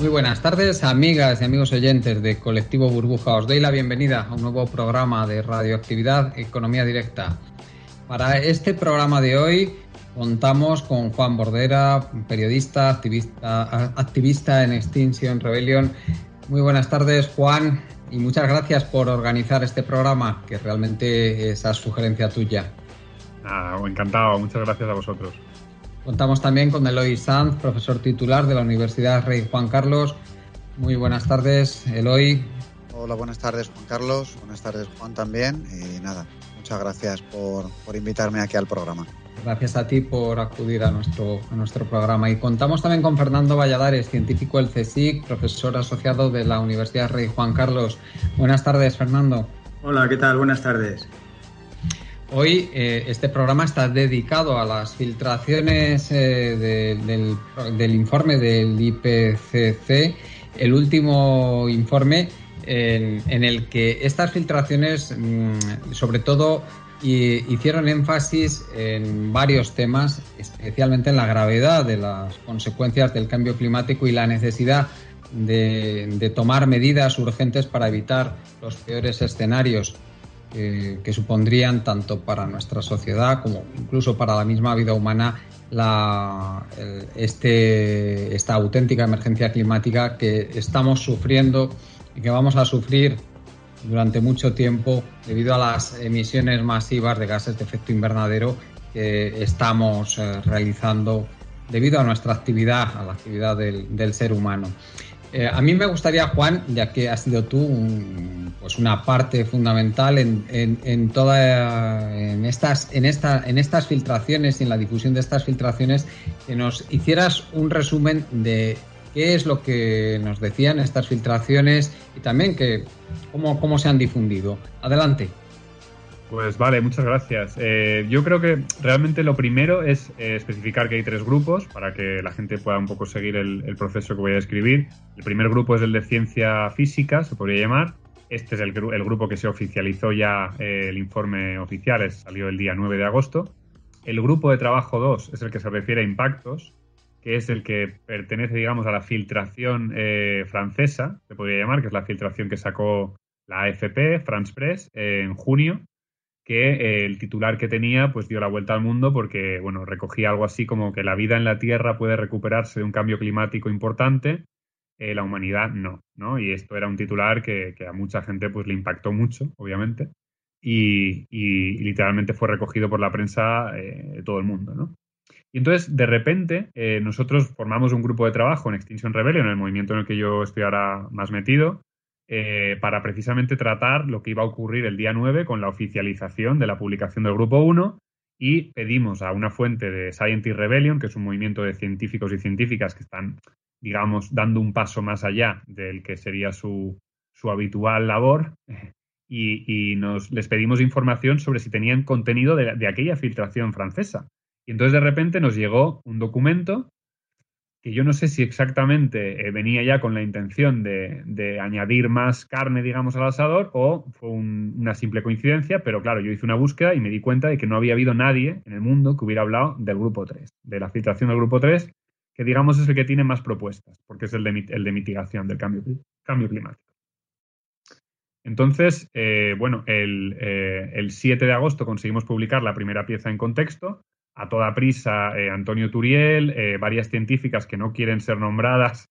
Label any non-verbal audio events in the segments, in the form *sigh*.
Muy buenas tardes, amigas y amigos oyentes de Colectivo Burbuja. Os doy la bienvenida a un nuevo programa de radioactividad Economía Directa. Para este programa de hoy contamos con Juan Bordera, periodista, activista, activista en Extinction Rebellion. Muy buenas tardes, Juan, y muchas gracias por organizar este programa, que realmente es a sugerencia tuya. Ah, encantado, muchas gracias a vosotros. Contamos también con Eloy Sanz, profesor titular de la Universidad Rey Juan Carlos. Muy buenas tardes, Eloy. Hola, buenas tardes, Juan Carlos. Buenas tardes, Juan, también. Y nada, muchas gracias por, por invitarme aquí al programa. Gracias a ti por acudir a nuestro, a nuestro programa. Y contamos también con Fernando Valladares, científico del CSIC, profesor asociado de la Universidad Rey Juan Carlos. Buenas tardes, Fernando. Hola, ¿qué tal? Buenas tardes. Hoy eh, este programa está dedicado a las filtraciones eh, de, del, informe del IPCC, el último informe en, el que estas filtraciones, mmm, sobre todo, hicieron énfasis en varios temas, especialmente en la gravedad de las consecuencias del cambio climático y la necesidad de tomar medidas urgentes para evitar los peores escenarios eh, que supondrían tanto para nuestra sociedad como incluso para la misma vida humana la, este, esta auténtica emergencia climática que estamos sufriendo y que vamos a sufrir durante mucho tiempo debido a las emisiones masivas de gases de efecto invernadero que estamos eh, realizando debido a nuestra actividad, a la actividad del, del ser humano. Eh, a mí me gustaría, Juan, ya que has sido tú un, pues una parte fundamental en, en, en estas, esta, en estas filtraciones y en la difusión de estas filtraciones, que nos hicieras un resumen de qué es lo que nos decían estas filtraciones y también que cómo, cómo se han difundido. Adelante. Pues vale, muchas gracias. Eh, yo creo que realmente lo primero es eh, especificar que hay tres grupos para que la gente pueda un poco seguir el, el, proceso que voy a describir. El primer grupo es el de ciencia física, se podría llamar. Este es el, grupo que se oficializó ya eh, el informe oficial, es, salió el día 9 de agosto. El grupo de trabajo 2 es el que se refiere a impactos, que es el que pertenece, digamos, a la filtración eh, francesa, se podría llamar, que es la filtración que sacó la AFP, France Press, en junio que eh, el titular que tenía pues dio la vuelta al mundo porque bueno recogía algo así como que la vida en la Tierra puede recuperarse de un cambio climático importante eh, la humanidad no no y esto era un titular que, que, a mucha gente pues le impactó mucho obviamente y, y, literalmente fue recogido por la prensa eh, de todo el mundo no y entonces de repente eh, nosotros formamos un grupo de trabajo en Extinction Rebellion el movimiento en el que yo estoy ahora más metido para precisamente tratar lo que iba a ocurrir el día 9 con la oficialización de la publicación del Grupo 1 y pedimos a una fuente de Scientist Rebellion, que es un movimiento de científicos y científicas que están, digamos, dando un paso más allá del que sería su, su habitual labor, *laughs* y, y, nos, les pedimos información sobre si tenían contenido de, de aquella filtración francesa. Y entonces de repente nos llegó un documento que yo no sé si exactamente eh, venía ya con la intención de, añadir más carne, digamos, al asador o fue una simple coincidencia, pero claro, yo hice una búsqueda y me di cuenta de que no había habido nadie en el mundo que hubiera hablado del grupo 3, de la filtración del grupo 3, que digamos es el que tiene más propuestas, porque es el de, mitigación del cambio, climático. Entonces, eh, bueno, el, eh, el 7 de agosto conseguimos publicar la primera pieza en contexto, a toda prisa eh, Antonio Turiel, eh, varias científicas que no quieren ser nombradas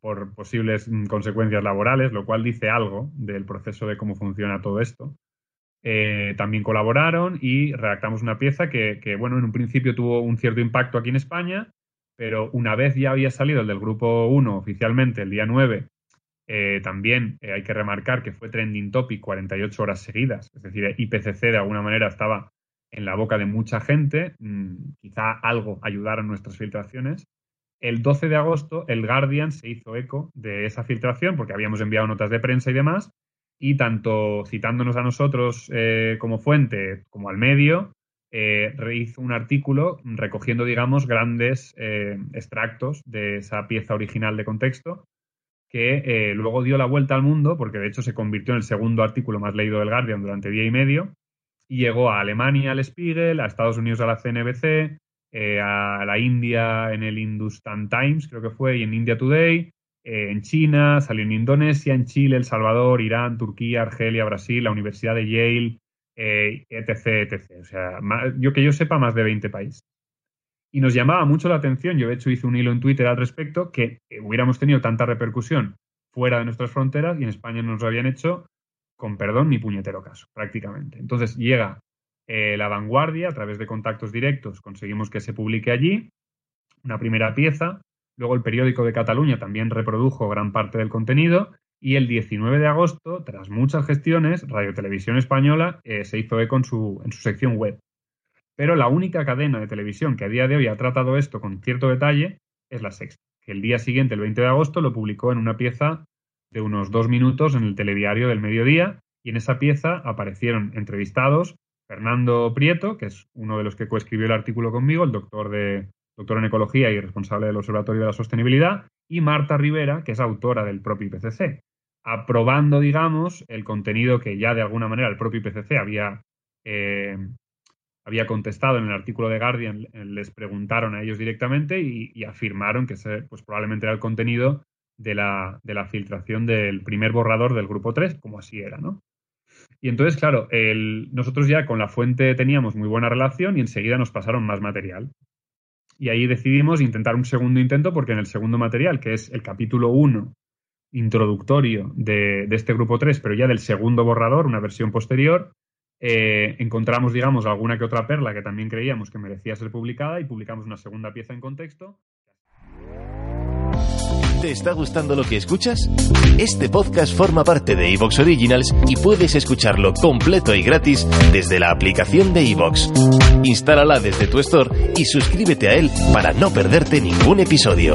por posibles mm, consecuencias laborales, lo cual dice algo del proceso de cómo funciona todo esto. también colaboraron y redactamos una pieza que, bueno, en un principio tuvo un cierto impacto aquí en España, pero una vez ya había salido el del grupo 1 oficialmente, el día 9, también hay que remarcar que fue trending topic 48 horas seguidas, es decir, IPCC de alguna manera estaba en la boca de mucha gente, mm, quizá algo ayudara en nuestras filtraciones. El 12 de agosto, el Guardian se hizo eco de esa filtración porque habíamos enviado notas de prensa y demás, y tanto citándonos a nosotros eh, como fuente como al medio, eh, hizo un artículo recogiendo, digamos, grandes eh, extractos de esa pieza original de contexto que luego dio la vuelta al mundo, porque de hecho se convirtió en el segundo artículo más leído del Guardian durante día y medio, y llegó a Alemania al Spiegel, a Estados Unidos a la CNBC, eh, a la India en el Hindustan Times, creo que fue, y en India Today, eh, en China, salió en Indonesia, en Chile, El Salvador, Irán, Turquía, Argelia, Brasil, la Universidad de Yale, eh, etc, etc. O sea, yo que yo sepa, más de 20 países. Y nos llamaba mucho la atención, yo de hecho hice un hilo en Twitter al respecto, que hubiéramos tenido tanta repercusión fuera de nuestras fronteras y en España no nos habían hecho con perdón ni puñetero caso, prácticamente. Entonces llega eh, la vanguardia a través de contactos directos, conseguimos que se publique allí una primera pieza, luego el periódico de Cataluña también reprodujo gran parte del contenido y el 19 de agosto, tras muchas gestiones, Radio Televisión Española eh, se hizo eco en su, en su sección web. Pero la única cadena de televisión que a día de hoy ha tratado esto con cierto detalle es la sexta, que el día siguiente, el 20 de agosto, lo publicó en una pieza de unos dos minutos en el telediario del mediodía y en esa pieza aparecieron entrevistados Fernando Prieto, que es uno de los que coescribió el artículo conmigo, el doctor, de, doctor en ecología y responsable del Observatorio de la Sostenibilidad, y Marta Rivera, que es autora del propio IPCC, aprobando, digamos, el contenido que ya de alguna manera el propio IPCC había, eh, había contestado en el artículo de Guardian, les preguntaron a ellos directamente y, afirmaron que ese, pues, probablemente era el contenido de la, de la filtración del primer borrador del grupo 3, como así era, ¿no? Y entonces, claro, nosotros ya con la fuente teníamos muy buena relación y enseguida nos pasaron más material. Y ahí decidimos intentar un segundo intento porque en el segundo material, que es el capítulo 1 introductorio de, de, este grupo 3, pero ya del segundo borrador, una versión posterior, eh, encontramos, digamos, alguna que otra perla que también creíamos que merecía ser publicada y publicamos una segunda pieza en contexto. ¿Te está gustando lo que escuchas? Este podcast forma parte de Evox Originals y puedes escucharlo completo y gratis desde la aplicación de Evox. Instálala desde tu store y suscríbete a él para no perderte ningún episodio.